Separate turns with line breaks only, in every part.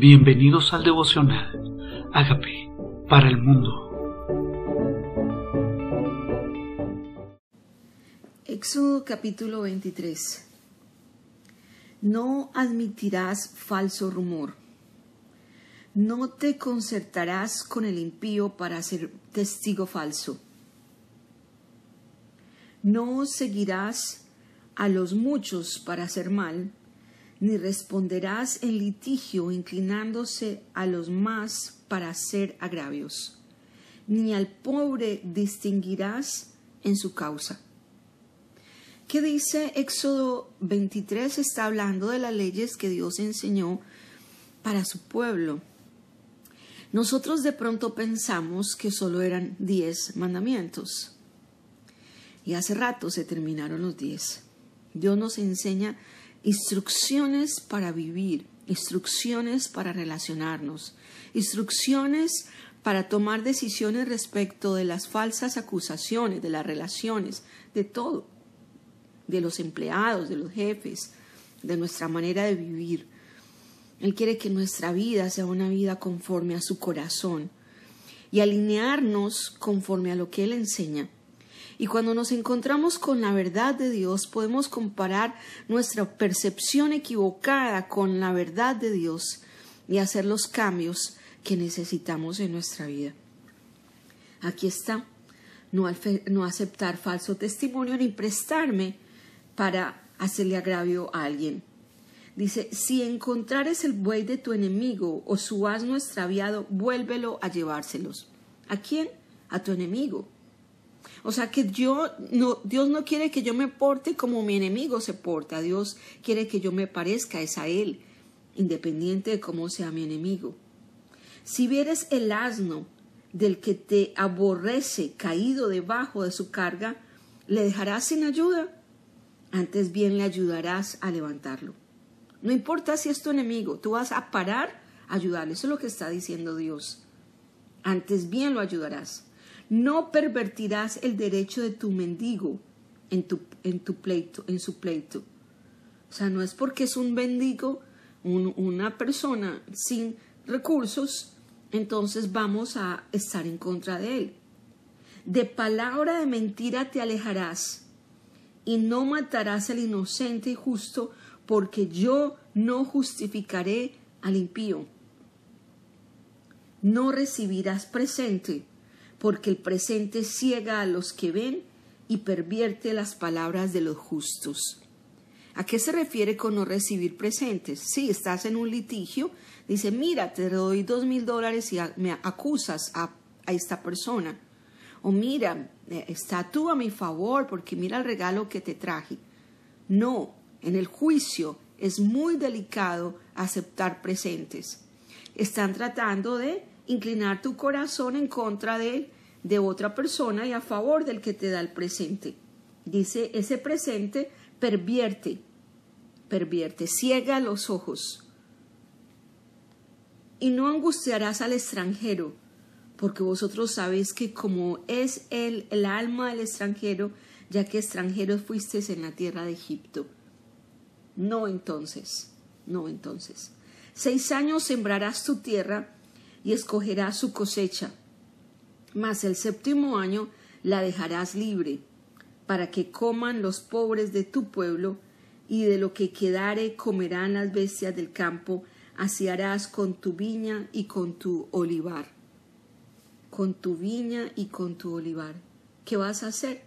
Bienvenidos al devocional. Hágame para el mundo.
Éxodo capítulo 23. No admitirás falso rumor. No te concertarás con el impío para ser testigo falso. No seguirás a los muchos para hacer mal ni responderás en litigio inclinándose a los más para hacer agravios, ni al pobre distinguirás en su causa. ¿Qué dice Éxodo 23? Está hablando de las leyes que Dios enseñó para su pueblo. Nosotros de pronto pensamos que solo eran diez mandamientos. Y hace rato se terminaron los diez. Dios nos enseña instrucciones para vivir, instrucciones para relacionarnos, instrucciones para tomar decisiones respecto de las falsas acusaciones, de las relaciones, de todo, de los empleados, de los jefes, de nuestra manera de vivir. Él quiere que nuestra vida sea una vida conforme a su corazón y alinearnos conforme a lo que Él enseña. Y cuando nos encontramos con la verdad de Dios, podemos comparar nuestra percepción equivocada con la verdad de Dios y hacer los cambios que necesitamos en nuestra vida. Aquí está, no, aceptar falso testimonio ni prestarme para hacerle agravio a alguien. Dice, si encontrares el buey de tu enemigo o su asno extraviado, vuélvelo a llevárselos. ¿A quién? A tu enemigo. O sea que yo no, Dios no quiere que yo me porte como mi enemigo se porta. Dios quiere que yo me parezca es a Él, independiente de cómo sea mi enemigo. Si vieres el asno del que te aborrece caído debajo de su carga, ¿le dejarás sin ayuda? Antes bien le ayudarás a levantarlo. No importa si es tu enemigo, tú vas a parar a ayudarle. Eso es lo que está diciendo Dios. Antes bien lo ayudarás. No pervertirás el derecho de tu mendigo en tu, en tu pleito, en su pleito. O sea, no es porque es un mendigo, una persona sin recursos, entonces vamos a estar en contra de él. De palabra de mentira te alejarás y no matarás al inocente y justo, porque yo no justificaré al impío. No recibirás presente porque el presente ciega a los que ven y pervierte las palabras de los justos. ¿A qué se refiere con no recibir presentes? Si estás en un litigio, dice, mira, te doy dos mil dólares y me acusas a, a esta persona. O mira, eh, está tú a mi favor porque mira el regalo que te traje. No, en el juicio es muy delicado aceptar presentes. Están tratando de inclinar tu corazón en contra de, de otra persona y a favor del que te da el presente. Dice, ese presente pervierte, pervierte, ciega los ojos. Y no angustiarás al extranjero, porque vosotros sabéis que como es él el alma del extranjero, ya que extranjeros fuisteis en la tierra de Egipto. No entonces, no entonces. Seis años sembrarás tu tierra y escogerás su cosecha. Mas el séptimo año la dejarás libre, para que coman los pobres de tu pueblo, y de lo que quedare comerán las bestias del campo, así harás con tu viña y con tu olivar. Con tu viña y con tu olivar. ¿Qué vas a hacer?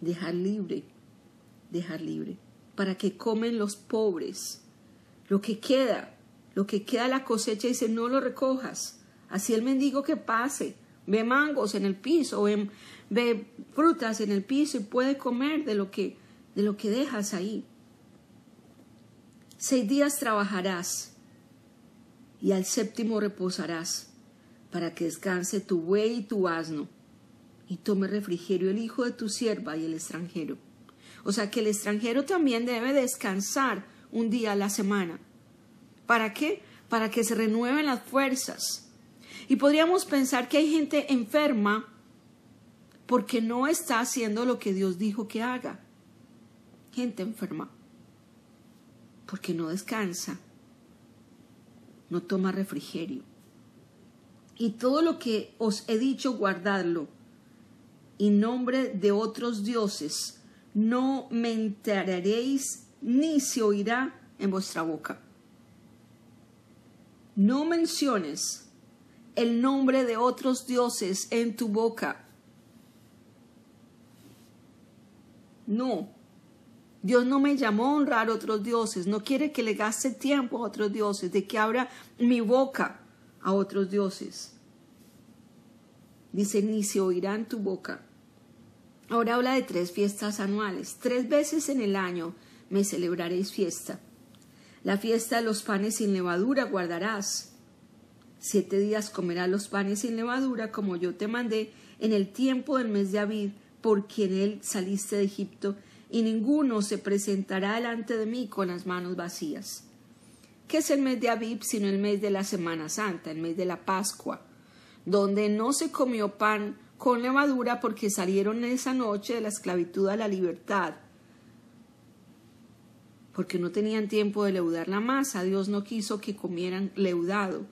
Dejar libre, dejar libre, para que comen los pobres. Lo que queda, lo que queda la cosecha, dice, no lo recojas. Así el mendigo que pase, ve mangos en el piso, ve, ve frutas en el piso y puede comer de lo que, de lo que dejas ahí. Seis días trabajarás y al séptimo reposarás para que descanse tu buey y tu asno y tome refrigerio el hijo de tu sierva y el extranjero. O sea que el extranjero también debe descansar un día a la semana. ¿Para qué? Para que se renueven las fuerzas. Y podríamos pensar que hay gente enferma porque no está haciendo lo que Dios dijo que haga. Gente enferma porque no descansa. no toma refrigerio. Y todo lo que os he dicho, guardadlo. Y nombre de otros dioses, no me enteraréis ni se oirá en vuestra boca. No menciones el nombre de otros dioses en tu boca. No. Dios no me llamó a honrar a otros dioses, no quiere que le gaste tiempo a otros dioses, de que abra mi boca a otros dioses. Dice, ni se oirá en tu boca. Ahora habla de tres fiestas anuales. Tres veces en el año me celebraréis fiesta. La fiesta de los panes sin levadura guardarás. Siete días comerás los panes sin levadura, como yo te mandé en el tiempo del mes de Abid, por quien él saliste de Egipto, y ninguno se presentará delante de mí con las manos vacías. ¿Qué es el mes de Abib sino el mes de la Semana Santa, el mes de la Pascua, donde no se comió pan con levadura porque salieron esa noche de la esclavitud a la libertad? porque no tenían tiempo de leudar la masa, Dios no quiso que comieran leudado.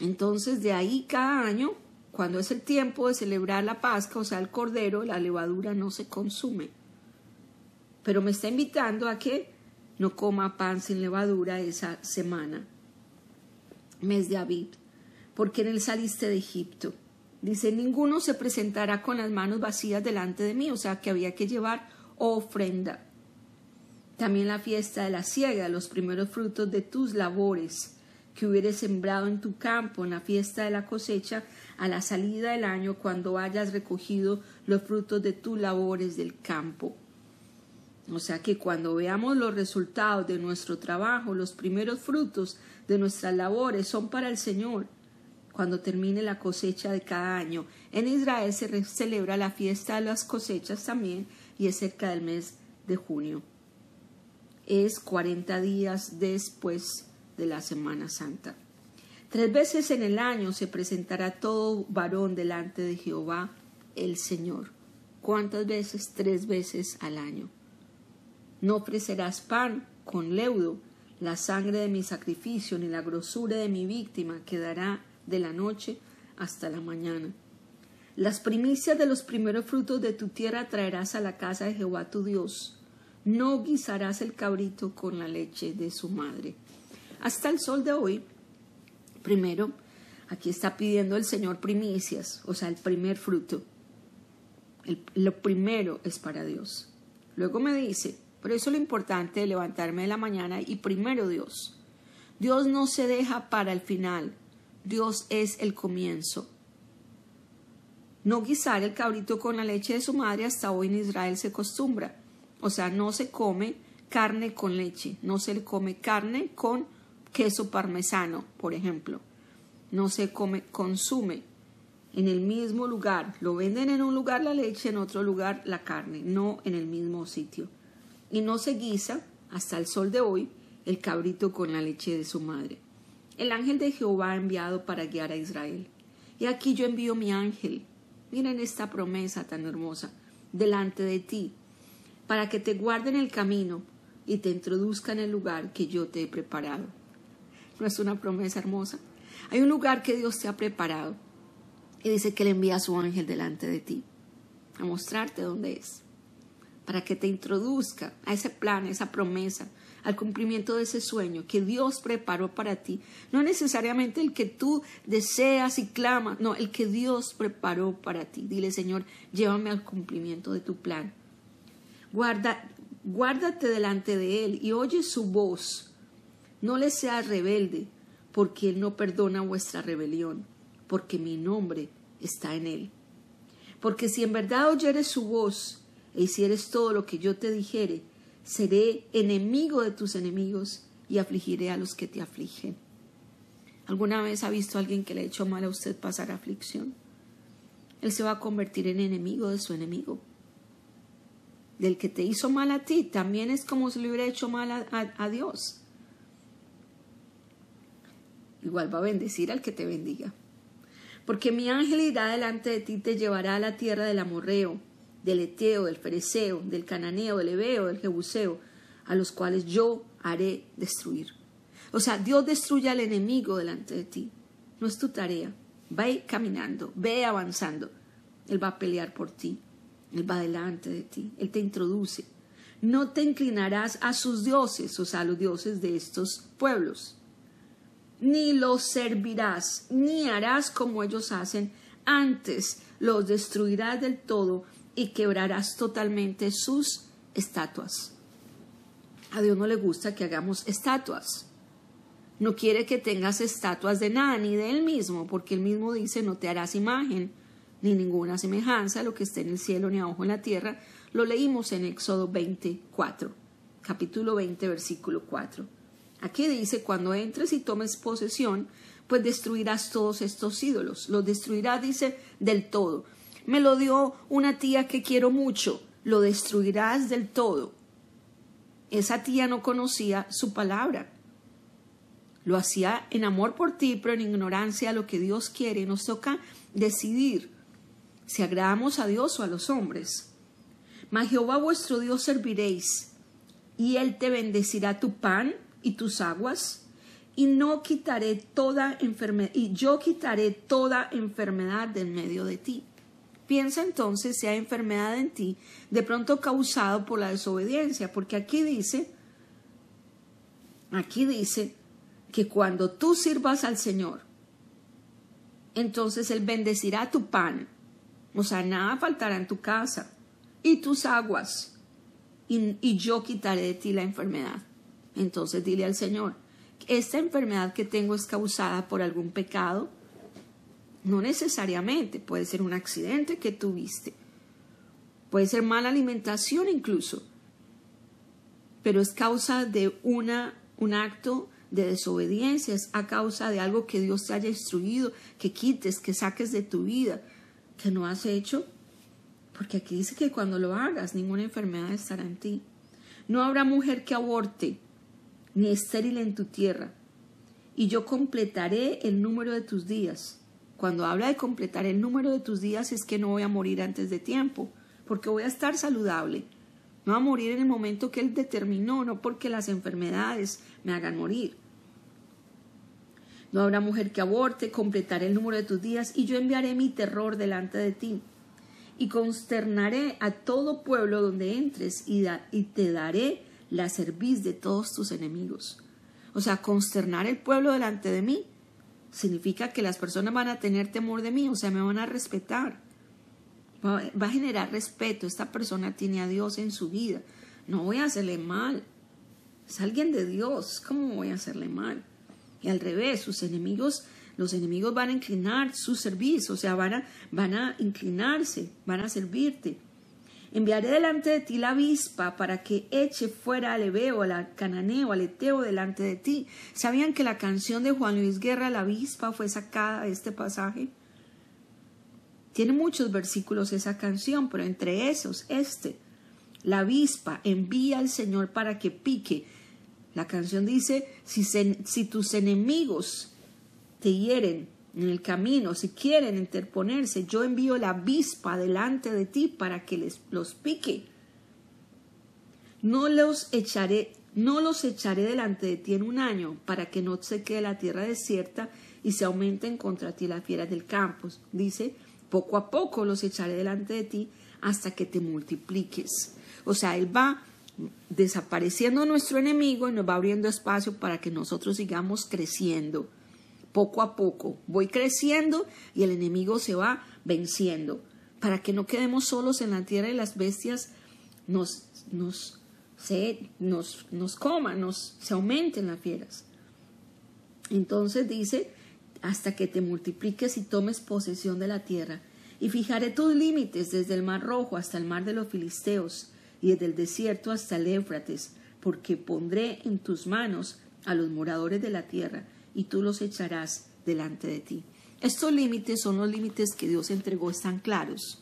Entonces de ahí cada año, cuando es el tiempo de celebrar la Pascua, o sea, el cordero, la levadura no se consume. Pero me está invitando a que no coma pan sin levadura esa semana, mes de Abib, porque en él saliste de Egipto. Dice, ninguno se presentará con las manos vacías delante de mí, o sea, que había que llevar ofrenda. También la fiesta de la siega, los primeros frutos de tus labores que hubieres sembrado en tu campo, en la fiesta de la cosecha, a la salida del año, cuando hayas recogido los frutos de tus labores del campo. O sea que cuando veamos los resultados de nuestro trabajo, los primeros frutos de nuestras labores son para el Señor. Cuando termine la cosecha de cada año. En Israel se celebra la fiesta de las cosechas también y es cerca del mes de junio es 40 días después de la Semana Santa. Tres veces en el año se presentará todo varón delante de Jehová el Señor. ¿Cuántas veces? Tres veces al año. No ofrecerás pan con leudo, la sangre de mi sacrificio, ni la grosura de mi víctima quedará de la noche hasta la mañana. Las primicias de los primeros frutos de tu tierra traerás a la casa de Jehová tu Dios no guisarás el cabrito con la leche de su madre. Hasta el sol de hoy, primero, aquí está pidiendo el Señor primicias, o sea, el primer fruto. lo primero es para Dios. Luego me dice, por eso lo importante levantarme de la mañana y primero Dios. Dios no se deja para el final, Dios es el comienzo. No guisar el cabrito con la leche de su madre hasta hoy en Israel se acostumbra. O sea, no se come carne con leche, no se come carne con queso parmesano, por ejemplo. No se come, consume en el mismo lugar. Lo venden en un lugar la leche, en otro lugar la carne, no en el mismo sitio. Y no se guisa, hasta el sol de hoy, el cabrito con la leche de su madre. El ángel de Jehová ha enviado para guiar a Israel. Y aquí yo envío mi ángel. Miren esta promesa tan hermosa. Delante de ti para que te guarden el camino y te introduzca en el lugar que yo te he preparado. ¿No es una promesa hermosa? Hay un lugar que Dios te ha preparado y dice que le envía a su ángel delante de ti a mostrarte dónde es, para que te introduzca a ese plan, a esa promesa, al cumplimiento de ese sueño que Dios preparó para ti. No necesariamente el que tú deseas y clamas, no, el que Dios preparó para ti. Dile, Señor, llévame al cumplimiento de tu plan. Guarda, guárdate delante de Él y oye su voz. No le seas rebelde, porque Él no perdona vuestra rebelión, porque mi nombre está en Él. Porque si en verdad oyeres su voz e hicieres todo lo que yo te dijere, seré enemigo de tus enemigos y afligiré a los que te afligen. ¿Alguna vez ha visto alguien que le ha hecho mal a usted pasar aflicción? Él se va a convertir en enemigo de su enemigo del que te hizo mal a ti, también es como si le hubiera hecho mal a, Dios. Igual va a bendecir al que te bendiga. Porque mi ángel irá delante de ti y te llevará a la tierra del amorreo, del eteo, del fereceo, del cananeo, del ebeo, del jebuseo, a los cuales yo haré destruir. O sea, Dios destruye al enemigo delante de ti. No es tu tarea. Ve caminando, ve avanzando. Él va a pelear por ti. Él va delante de ti. Él te introduce. No te inclinarás a sus dioses, o sea, a los dioses de estos pueblos. Ni los servirás, ni harás como ellos hacen. Antes los destruirás del todo y quebrarás totalmente sus estatuas. A Dios no le gusta que hagamos estatuas. No quiere que tengas estatuas de nada, ni de Él mismo, porque Él mismo dice, no te harás imagen, ni ninguna semejanza a lo que esté en el cielo ni abajo en la tierra. Lo leímos en Éxodo 24, capítulo 20, versículo 4. Aquí dice, cuando entres y tomes posesión, pues destruirás todos estos ídolos. Los destruirás, dice, del todo. Me lo dio una tía que quiero mucho. Lo destruirás del todo. Esa tía no conocía su palabra lo hacía en amor por ti, pero en ignorancia a lo que Dios quiere. Nos toca decidir si agradamos a Dios o a los hombres. Mas Jehová vuestro Dios serviréis, y él te bendecirá tu pan y tus aguas, y no quitaré toda enfermedad, y yo quitaré toda enfermedad del medio de ti. Piensa entonces si hay enfermedad en ti, de pronto causado por la desobediencia, porque aquí dice, aquí dice, que cuando tú sirvas al Señor, entonces Él bendecirá tu pan, o sea, nada faltará en tu casa, y tus aguas, y, y yo quitaré de ti la enfermedad. Entonces dile al Señor, ¿esta enfermedad que tengo es causada por algún pecado? No necesariamente, puede ser un accidente que tuviste, puede ser mala alimentación incluso, pero es causa de una, un acto de desobediencias a causa de algo que Dios te haya instruido, que quites, que saques de tu vida, que no has hecho. Porque aquí dice que cuando lo hagas, ninguna enfermedad estará en ti. No habrá mujer que aborte, ni estéril en tu tierra. Y yo completaré el número de tus días. Cuando habla de completar el número de tus días es que no voy a morir antes de tiempo, porque voy a estar saludable no va a morir en el momento que Él determinó, no porque las enfermedades me hagan morir. No habrá mujer que aborte, completaré el número de tus días y yo enviaré mi terror delante de ti. Y consternaré a todo pueblo donde entres y, y te daré la cerviz de todos tus enemigos. O sea, consternar el pueblo delante de mí significa que las personas van a tener temor de mí, o sea, me van a respetar va, a generar respeto. Esta persona tiene a Dios en su vida. No voy a hacerle mal. Es alguien de Dios. ¿Cómo voy a hacerle mal? Y al revés, sus enemigos, los enemigos van a inclinar su servicio, o sea, van a, van a inclinarse, van a servirte. Enviaré delante de ti la avispa para que eche fuera al Ebeo, al Cananeo, al Eteo delante de ti. ¿Sabían que la canción de Juan Luis Guerra, la avispa, fue sacada de este pasaje? Tiene muchos versículos esa canción, pero entre esos, este, la avispa envía al Señor para que pique. La canción dice, si, si tus enemigos te hieren en el camino, si quieren interponerse, yo envío la avispa delante de ti para que les, los pique. No los echaré, no los echaré delante de ti en un año, para que no se quede la tierra desierta y se aumenten contra ti las fieras del campo. Dice, poco a poco los echaré delante de ti hasta que te multipliques. O sea, Él va desapareciendo nuestro enemigo y nos va abriendo espacio para que nosotros sigamos creciendo. Poco a poco voy creciendo y el enemigo se va venciendo. Para que no quedemos solos en la tierra y las bestias nos, nos, se, nos, nos coman, nos, se aumenten las fieras. Entonces dice, hasta que te multipliques y tomes posesión de la tierra. Y fijaré tus límites desde el mar rojo hasta el mar de los filisteos, y desde el desierto hasta el Éufrates, porque pondré en tus manos a los moradores de la tierra, y tú los echarás delante de ti. Estos límites son los límites que Dios entregó, están claros.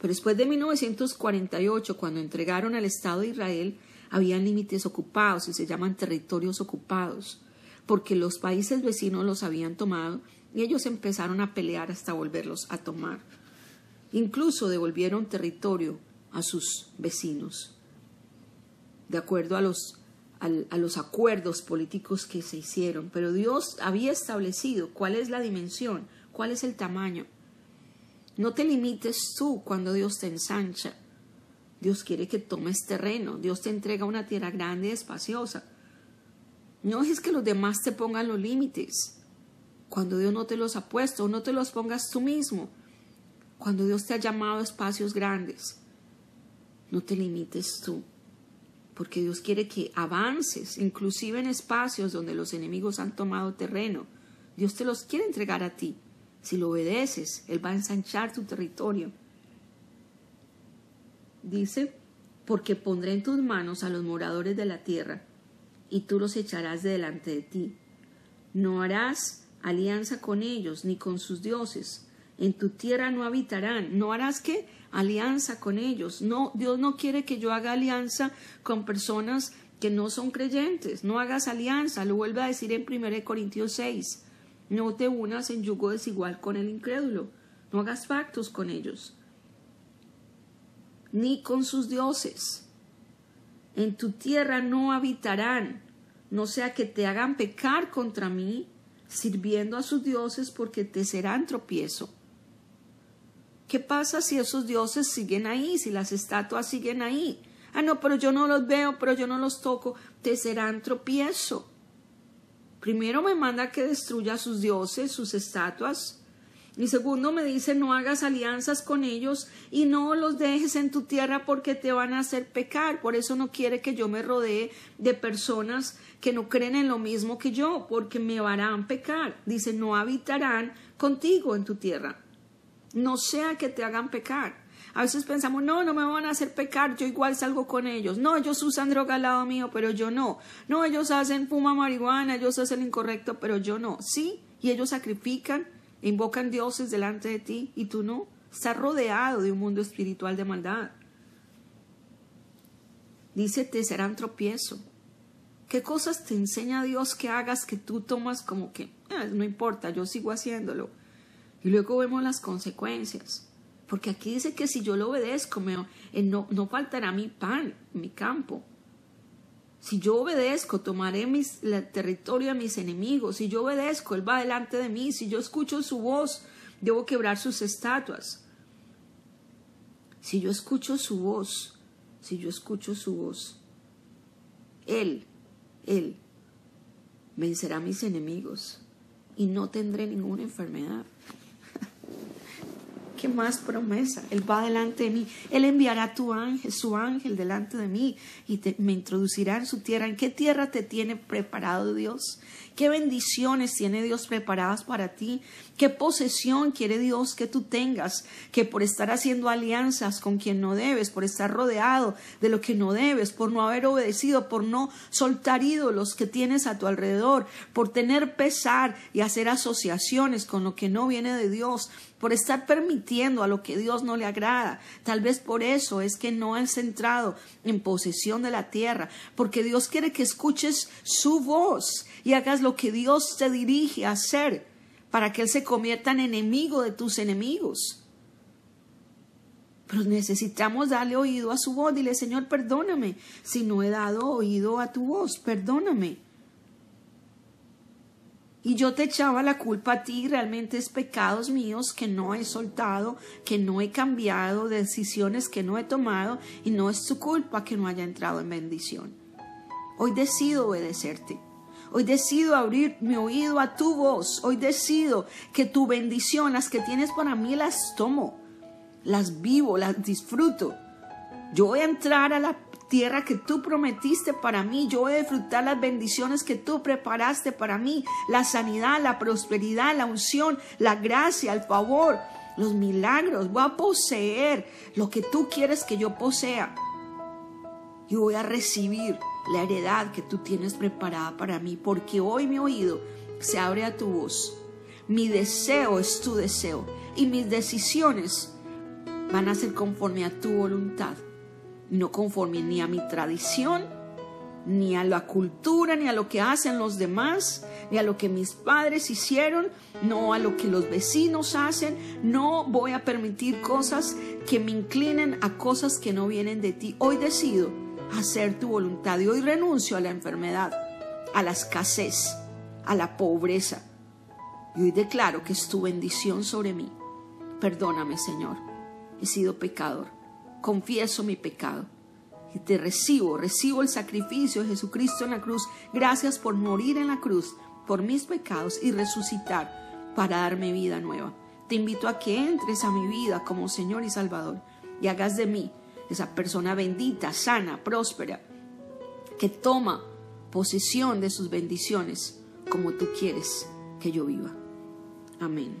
Pero después de 1948, cuando entregaron al Estado de Israel, habían límites ocupados y se llaman territorios ocupados porque los países vecinos los habían tomado y ellos empezaron a pelear hasta volverlos a tomar. Incluso devolvieron territorio a sus vecinos. De acuerdo a los, a los acuerdos políticos que se hicieron, pero Dios había establecido cuál es la dimensión, cuál es el tamaño. No te limites tú cuando Dios te ensancha. Dios quiere que tomes terreno, Dios te entrega una tierra grande y espaciosa. No es que los demás te pongan los límites. Cuando Dios no te los ha puesto, no te los pongas tú mismo. Cuando Dios te ha llamado a espacios grandes, no te limites tú porque Dios quiere que avances, inclusive en espacios donde los enemigos han tomado terreno. Dios te los quiere entregar a ti. Si lo obedeces, Él va a ensanchar tu territorio. Dice, porque pondré en tus manos a los moradores de la tierra, y tú los echarás de delante de ti. No harás alianza con ellos, ni con sus dioses. En tu tierra no habitarán. ¿No harás qué? alianza con ellos. No, Dios no quiere que yo haga alianza con personas que no son creyentes. No hagas alianza. Lo vuelve a decir en 1 Corintios 6. No te unas en yugo desigual con el incrédulo. No hagas pactos con ellos. Ni con sus dioses. En tu tierra no habitarán. No sea que te hagan pecar contra mí, sirviendo a sus dioses, porque te serán tropiezo. ¿Qué pasa si esos dioses siguen ahí, si las estatuas siguen ahí? Ah, no, pero yo no los veo, pero yo no los toco. Te serán tropiezo. Primero me manda que destruya sus dioses, sus estatuas. Y segundo me dice no hagas alianzas con ellos y no los dejes en tu tierra porque te van a hacer pecar. Por eso no quiere que yo me rodee de personas que no creen en lo mismo que yo, porque me harán pecar. Dice no habitarán contigo en tu tierra no sea que te hagan pecar. A veces pensamos, no, no me van a hacer pecar, yo igual salgo con ellos. No, ellos usan droga al lado mío, pero yo no. No, ellos hacen fuma marihuana, ellos hacen incorrecto, pero yo no. Sí, y ellos sacrifican, invocan dioses delante de ti y tú no. Estás rodeado de un mundo espiritual de maldad. Dice, te serán tropiezo. ¿Qué cosas te enseña Dios que hagas que tú tomas como que, ah, no importa, yo sigo haciéndolo? Y luego vemos las consecuencias. Porque aquí dice que si yo lo obedezco, me, eh, no, no, faltará mi pan, mi campo. Si yo obedezco, tomaré mis, el territorio a mis enemigos. Si yo obedezco, Él va delante de mí. Si yo escucho su voz, debo quebrar sus estatuas. Si yo escucho su voz, si yo escucho su voz, Él, Él, vencerá a mis enemigos y no tendré ninguna enfermedad. ¿Qué más promesa? Él va delante de mí. Él enviará tu ángel, su ángel delante de mí y me introducirá en su tierra. ¿En qué tierra te tiene preparado Dios? ¿Qué bendiciones tiene Dios preparadas para ti? ¿Qué posesión quiere Dios que tú tengas? Que por estar haciendo alianzas con quien no debes, por estar rodeado de lo que no debes, por no haber obedecido, por no soltar ídolos que tienes a tu alrededor, por tener pesar y hacer asociaciones con lo que no viene de Dios, por estar permitiendo a lo que Dios no le agrada. Tal vez por eso es que no has entrado en posesión de la tierra, porque Dios quiere que escuches su voz y hagas lo que Dios te dirige a hacer para que Él se convierta en enemigo de tus enemigos. Pero necesitamos darle oído a su voz. Dile, Señor, perdóname si no he dado oído a tu voz, perdóname. Y yo te echaba la culpa a ti, realmente es pecados míos que no he soltado, que no he cambiado, decisiones que no he tomado, y no es tu culpa que no haya entrado en bendición. Hoy decido obedecerte. Hoy decido abrir mi oído a tu voz. Hoy decido que tu bendición, las que tienes para mí, las tomo, las vivo, las disfruto. Yo voy a entrar a la tierra que tú prometiste para mí. Yo voy a disfrutar las bendiciones que tú preparaste para mí. La sanidad, la prosperidad, la unción, la gracia, el favor, los milagros. Voy a poseer lo que tú quieres que yo posea. Y voy a recibir la heredad que tú tienes preparada para mí. Porque hoy mi oído se abre a tu voz. Mi deseo es tu deseo. Y mis decisiones van a ser conforme a tu voluntad no conforme ni a mi tradición, ni a la cultura, ni a lo que hacen los demás, ni a lo que mis padres hicieron, no a lo que los vecinos hacen. No voy a permitir cosas que me inclinen a cosas que no vienen de ti. Hoy decido hacer tu voluntad. Y hoy renuncio a la enfermedad, a la escasez, a la pobreza. Y hoy declaro que es tu bendición sobre mí. Perdóname, Señor. He sido pecador. Confieso mi pecado. Y te recibo, recibo el sacrificio de Jesucristo en la cruz. Gracias por morir en la cruz por mis pecados y resucitar para darme vida nueva. Te invito a que entres a mi vida como Señor y Salvador y hagas de mí esa persona bendita, sana, próspera, que toma posesión de sus bendiciones como tú quieres que yo viva. Amén.